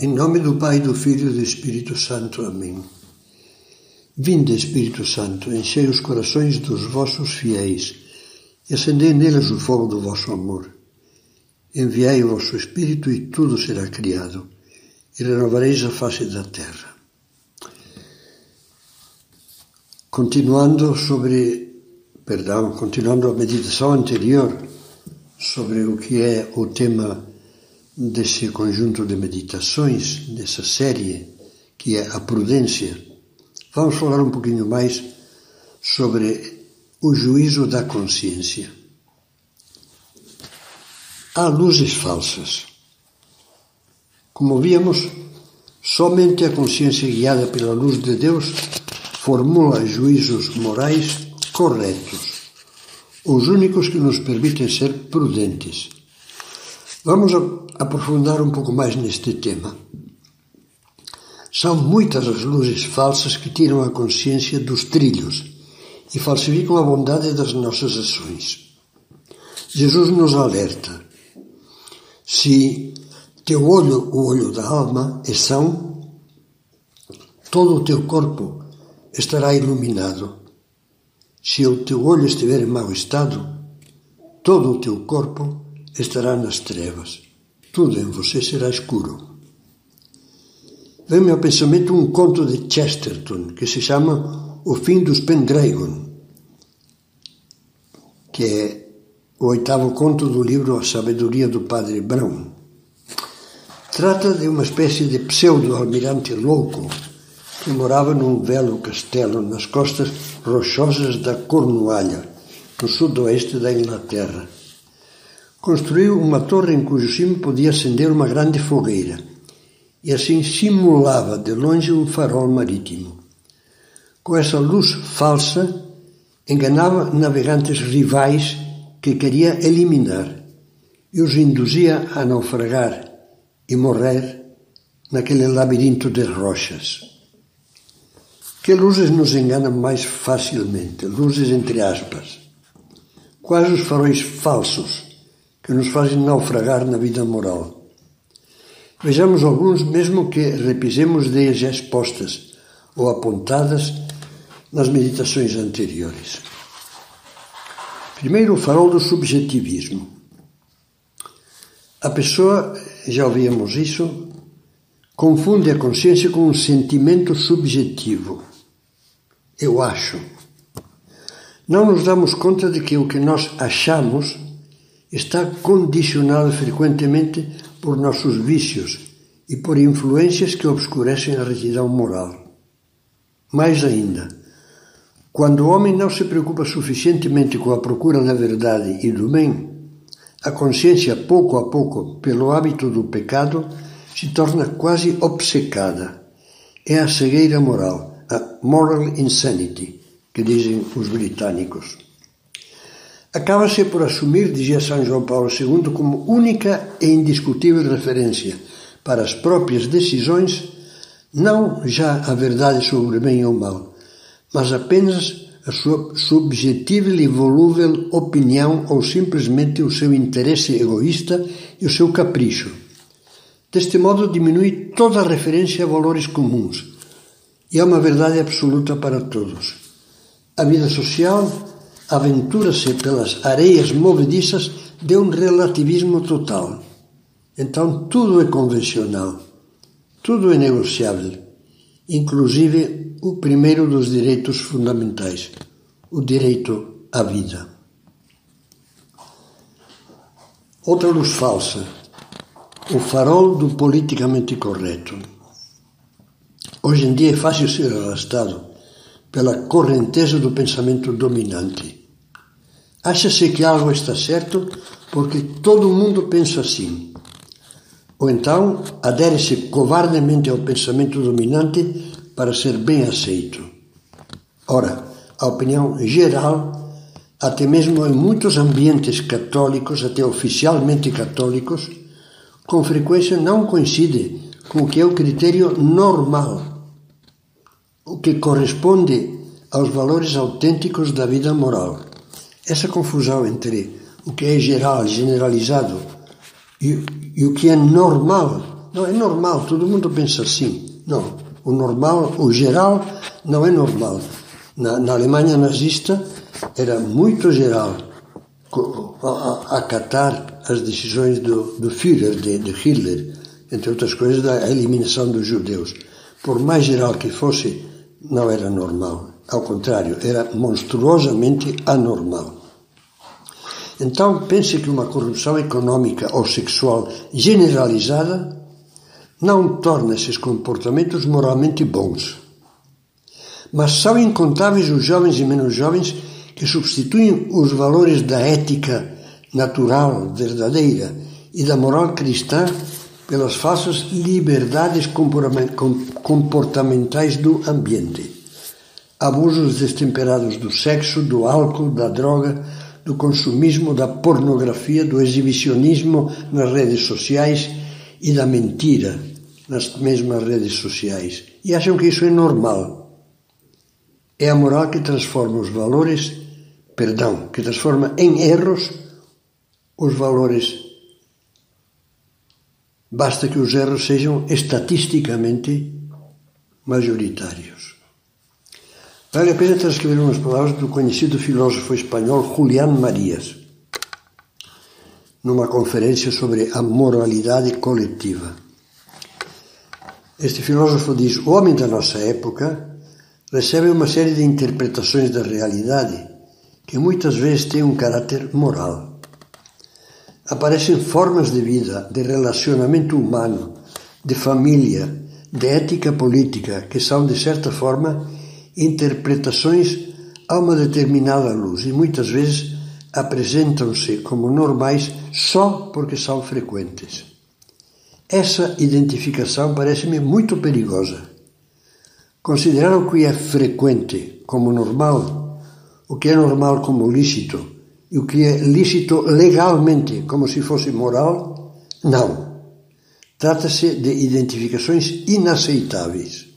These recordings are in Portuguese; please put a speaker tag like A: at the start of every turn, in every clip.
A: Em nome do Pai, do Filho e do Espírito Santo. Amém. Vinde, Espírito Santo, enchei os corações dos vossos fiéis e acendei neles o fogo do vosso amor. Enviai o vosso Espírito e tudo será criado, e renovareis a face da terra. Continuando sobre, perdão, continuando a meditação anterior sobre o que é o tema desse conjunto de meditações, dessa série, que é a prudência, vamos falar um pouquinho mais sobre o juízo da consciência. Há luzes falsas. Como víamos, somente a consciência guiada pela luz de Deus formula juízos morais corretos, os únicos que nos permitem ser prudentes Vamos aprofundar um pouco mais neste tema. São muitas as luzes falsas que tiram a consciência dos trilhos e falsificam a bondade das nossas ações. Jesus nos alerta: se teu olho, o olho da alma, é são, todo o teu corpo estará iluminado. Se o teu olho estiver em mau estado, todo o teu corpo estará nas trevas. Tudo em você será escuro. Vem-me ao pensamento um conto de Chesterton que se chama O Fim dos Pendragon, que é o oitavo conto do livro A Sabedoria do Padre Brown. Trata de uma espécie de pseudo-almirante louco que morava num belo castelo nas costas rochosas da Cornualha, no sudoeste da Inglaterra construiu uma torre em cujo cimo podia acender uma grande fogueira, e assim simulava de longe um farol marítimo. Com essa luz falsa, enganava navegantes rivais que queria eliminar e os induzia a naufragar e morrer naquele labirinto de rochas. Que luzes nos enganam mais facilmente? Luzes entre aspas. Quais os faróis falsos que nos fazem naufragar na vida moral. Vejamos alguns, mesmo que repisemos ideias já expostas ou apontadas nas meditações anteriores. Primeiro, o farol do subjetivismo. A pessoa, já ouvíamos isso, confunde a consciência com um sentimento subjetivo. Eu acho. Não nos damos conta de que o que nós achamos está condicionado frequentemente por nossos vícios e por influências que obscurecem a retidão moral. Mais ainda, quando o homem não se preocupa suficientemente com a procura da verdade e do bem, a consciência, pouco a pouco, pelo hábito do pecado, se torna quase obcecada. É a cegueira moral, a moral insanity, que dizem os britânicos acaba-se por assumir, dizia São João Paulo II, como única e indiscutível referência para as próprias decisões, não já a verdade sobre o bem ou o mal, mas apenas a sua subjetiva e volúvel opinião ou simplesmente o seu interesse egoísta e o seu capricho. Deste modo, diminui toda a referência a valores comuns e é uma verdade absoluta para todos. A vida social aventura-se pelas areias movediças de um relativismo total. Então tudo é convencional, tudo é negociável, inclusive o primeiro dos direitos fundamentais, o direito à vida. Outra luz falsa, o farol do politicamente correto. Hoje em dia é fácil ser arrastado pela correnteza do pensamento dominante. Acha-se que algo está certo porque todo mundo pensa assim. Ou então adere-se covardemente ao pensamento dominante para ser bem aceito. Ora, a opinião geral, até mesmo em muitos ambientes católicos, até oficialmente católicos, com frequência não coincide com o que é o critério normal o que corresponde aos valores autênticos da vida moral. Essa confusão entre o que é geral, generalizado, e, e o que é normal não é normal, todo mundo pensa assim. Não, o normal, o geral, não é normal. Na, na Alemanha nazista era muito geral acatar as decisões do, do Führer, de, de Hitler, entre outras coisas, da eliminação dos judeus. Por mais geral que fosse, não era normal. Ao contrário, era monstruosamente anormal. Então, pense que uma corrupção econômica ou sexual generalizada não torna esses comportamentos moralmente bons. Mas são incontáveis os jovens e menos jovens que substituem os valores da ética natural, verdadeira e da moral cristã pelas falsas liberdades comportamentais do ambiente. Abusos destemperados do sexo, do álcool, da droga, do consumismo, da pornografia, do exibicionismo nas redes sociais e da mentira nas mesmas redes sociais. E acham que isso é normal. É a moral que transforma os valores, perdão, que transforma em erros os valores. Basta que os erros sejam estatisticamente majoritários. Vale a pena transcrever umas palavras do conhecido filósofo espanhol Julián Marías, numa conferência sobre a moralidade coletiva. Este filósofo diz: o homem da nossa época recebe uma série de interpretações da realidade que muitas vezes têm um caráter moral. Aparecem formas de vida, de relacionamento humano, de família, de ética política, que são, de certa forma, interpretações a uma determinada luz e muitas vezes apresentam-se como normais só porque são frequentes. Essa identificação parece-me muito perigosa. Considerar o que é frequente como normal, o que é normal como lícito e o que é lícito legalmente como se fosse moral, não. Trata-se de identificações inaceitáveis.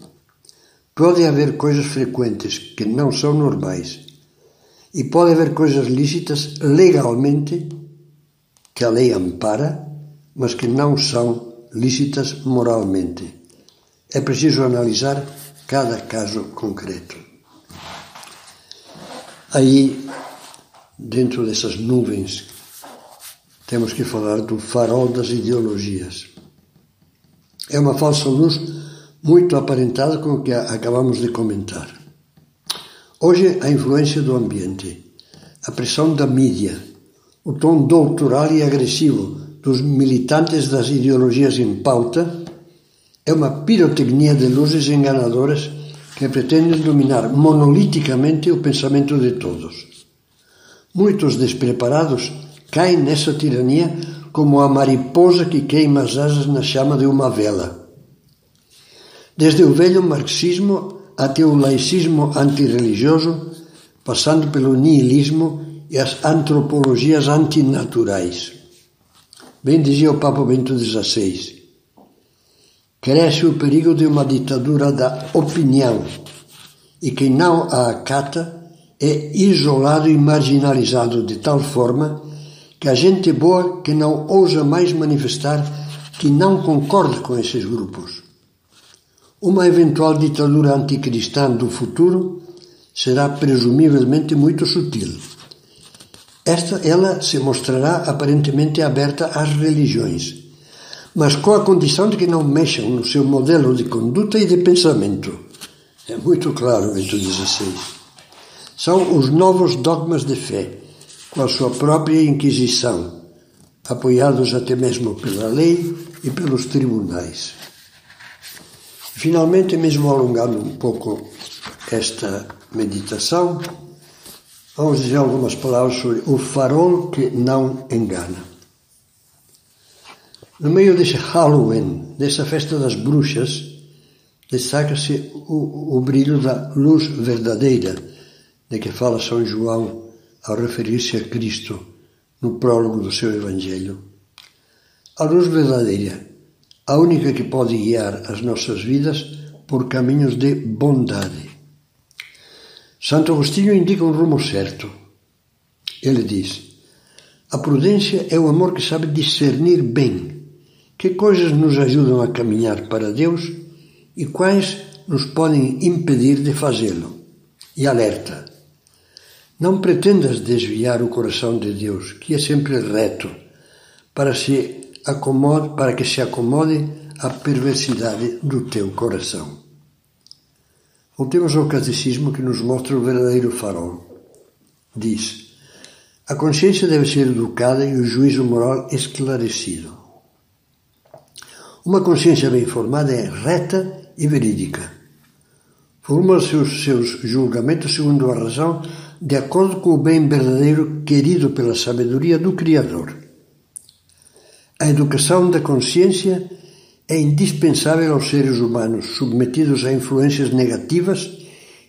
A: Pode haver coisas frequentes que não são normais e pode haver coisas lícitas legalmente que a lei ampara, mas que não são lícitas moralmente. É preciso analisar cada caso concreto. Aí, dentro dessas nuvens, temos que falar do farol das ideologias. É uma falsa luz muito aparentada com o que acabamos de comentar. Hoje, a influência do ambiente, a pressão da mídia, o tom doutoral e agressivo dos militantes das ideologias em pauta é uma pirotecnia de luzes enganadoras que pretendem dominar monoliticamente o pensamento de todos. Muitos despreparados caem nessa tirania como a mariposa que queima as asas na chama de uma vela desde o velho marxismo até o laicismo antirreligioso, passando pelo nihilismo e as antropologias antinaturais. Bem dizia o Papa Bento XVI, cresce o perigo de uma ditadura da opinião e quem não a acata é isolado e marginalizado de tal forma que a gente boa que não ousa mais manifestar que não concorda com esses grupos. Uma eventual ditadura anticristã do futuro será presumivelmente muito sutil. Esta ela se mostrará aparentemente aberta às religiões, mas com a condição de que não mexam no seu modelo de conduta e de pensamento. É muito claro, Bento XVI. São os novos dogmas de fé, com a sua própria Inquisição, apoiados até mesmo pela lei e pelos tribunais. Finalmente, mesmo alongando um pouco esta meditação, vamos dizer algumas palavras sobre o farol que não engana. No meio desse Halloween, dessa festa das bruxas, destaca-se o, o brilho da luz verdadeira de que fala São João ao referir-se a Cristo no prólogo do seu Evangelho. A luz verdadeira a única que pode guiar as nossas vidas por caminhos de bondade. Santo Agostinho indica um rumo certo. Ele diz: A prudência é o amor que sabe discernir bem Que coisas nos ajudam a caminhar para Deus e quais nos podem impedir de fazê-lo? E alerta: não pretendas desviar o coração de Deus, que é sempre reto, para, se acomode, para que se acomode à perversidade do teu coração. Voltemos ao catecismo que nos mostra o verdadeiro farol. Diz: a consciência deve ser educada e o juízo moral esclarecido. Uma consciência bem formada é reta e verídica. Formula seus, seus julgamentos segundo a razão, de acordo com o bem verdadeiro querido pela sabedoria do Criador. A educação da consciência é indispensável aos seres humanos submetidos a influências negativas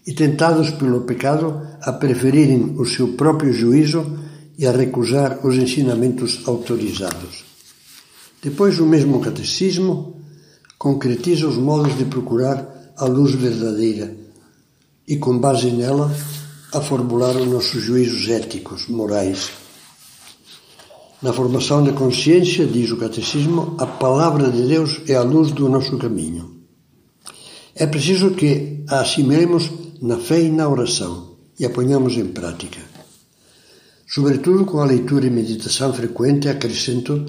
A: e tentados pelo pecado a preferirem o seu próprio juízo e a recusar os ensinamentos autorizados. Depois, o mesmo catecismo concretiza os modos de procurar a luz verdadeira e, com base nela, a formular os nossos juízos éticos, morais. Na formação da consciência, diz o catecismo, a palavra de Deus é a luz do nosso caminho. É preciso que a assimilemos na fé e na oração e a ponhamos em prática. Sobretudo com a leitura e meditação frequente, acrescento,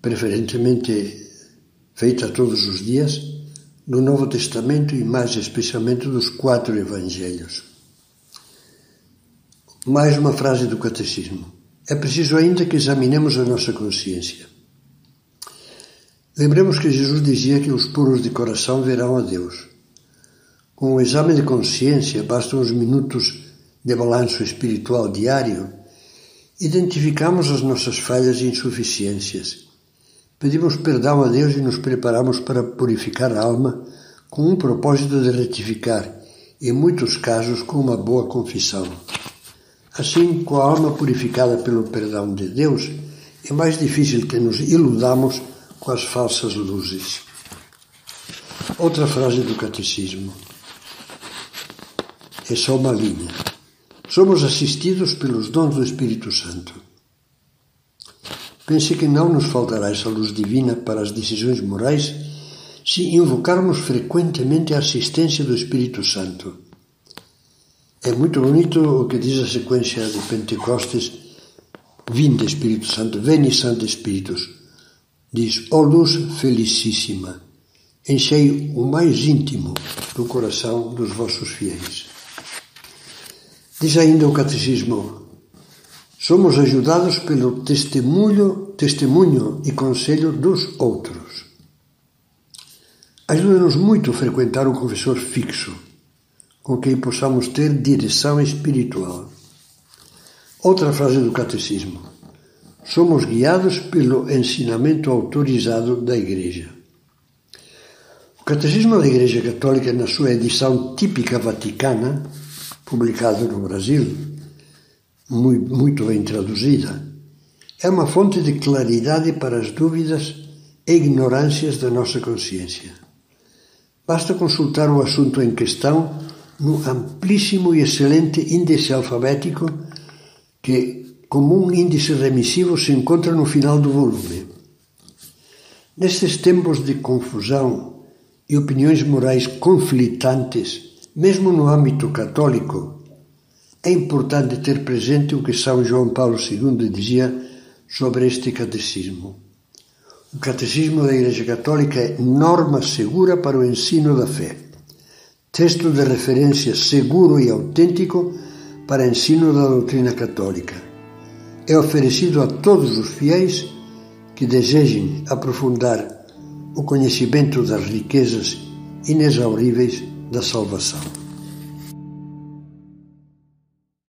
A: preferentemente feita todos os dias, do Novo Testamento e mais especialmente dos quatro Evangelhos. Mais uma frase do Catecismo. É preciso ainda que examinemos a nossa consciência. Lembremos que Jesus dizia que os puros de coração verão a Deus. Com o exame de consciência, bastam uns minutos de balanço espiritual diário Identificamos as nossas falhas e insuficiências. Pedimos perdão a Deus e nos preparamos para purificar a alma com um propósito de retificar, em muitos casos com uma boa confissão. Assim, com a alma purificada pelo perdão de Deus, é mais difícil que nos iludamos com as falsas luzes. Outra frase do Catecismo. É só uma linha somos assistidos pelos dons do Espírito Santo. Pense que não nos faltará essa luz divina para as decisões morais se invocarmos frequentemente a assistência do Espírito Santo. É muito bonito o que diz a sequência de Pentecostes: Vinde Espírito Santo, veni Santo Espíritos. Diz: Ó oh luz felicíssima, enchei o mais íntimo do coração dos vossos fiéis. Diz ainda o Catecismo: somos ajudados pelo testemunho, testemunho e conselho dos outros. Ajuda-nos muito a frequentar um confessor fixo, com quem possamos ter direção espiritual. Outra frase do Catecismo: somos guiados pelo ensinamento autorizado da Igreja. O Catecismo da Igreja Católica, na sua edição típica vaticana, publicado no Brasil, muito bem traduzida, é uma fonte de claridade para as dúvidas e ignorâncias da nossa consciência. Basta consultar o assunto em questão no amplíssimo e excelente índice alfabético que, como um índice remissivo, se encontra no final do volume. Nestes tempos de confusão e opiniões morais conflitantes, mesmo no âmbito católico, é importante ter presente o que São João Paulo II dizia sobre este catecismo. O catecismo da Igreja Católica é norma segura para o ensino da fé, texto de referência seguro e autêntico para ensino da doutrina católica. É oferecido a todos os fiéis que desejem aprofundar o conhecimento das riquezas inexauríveis da salvação.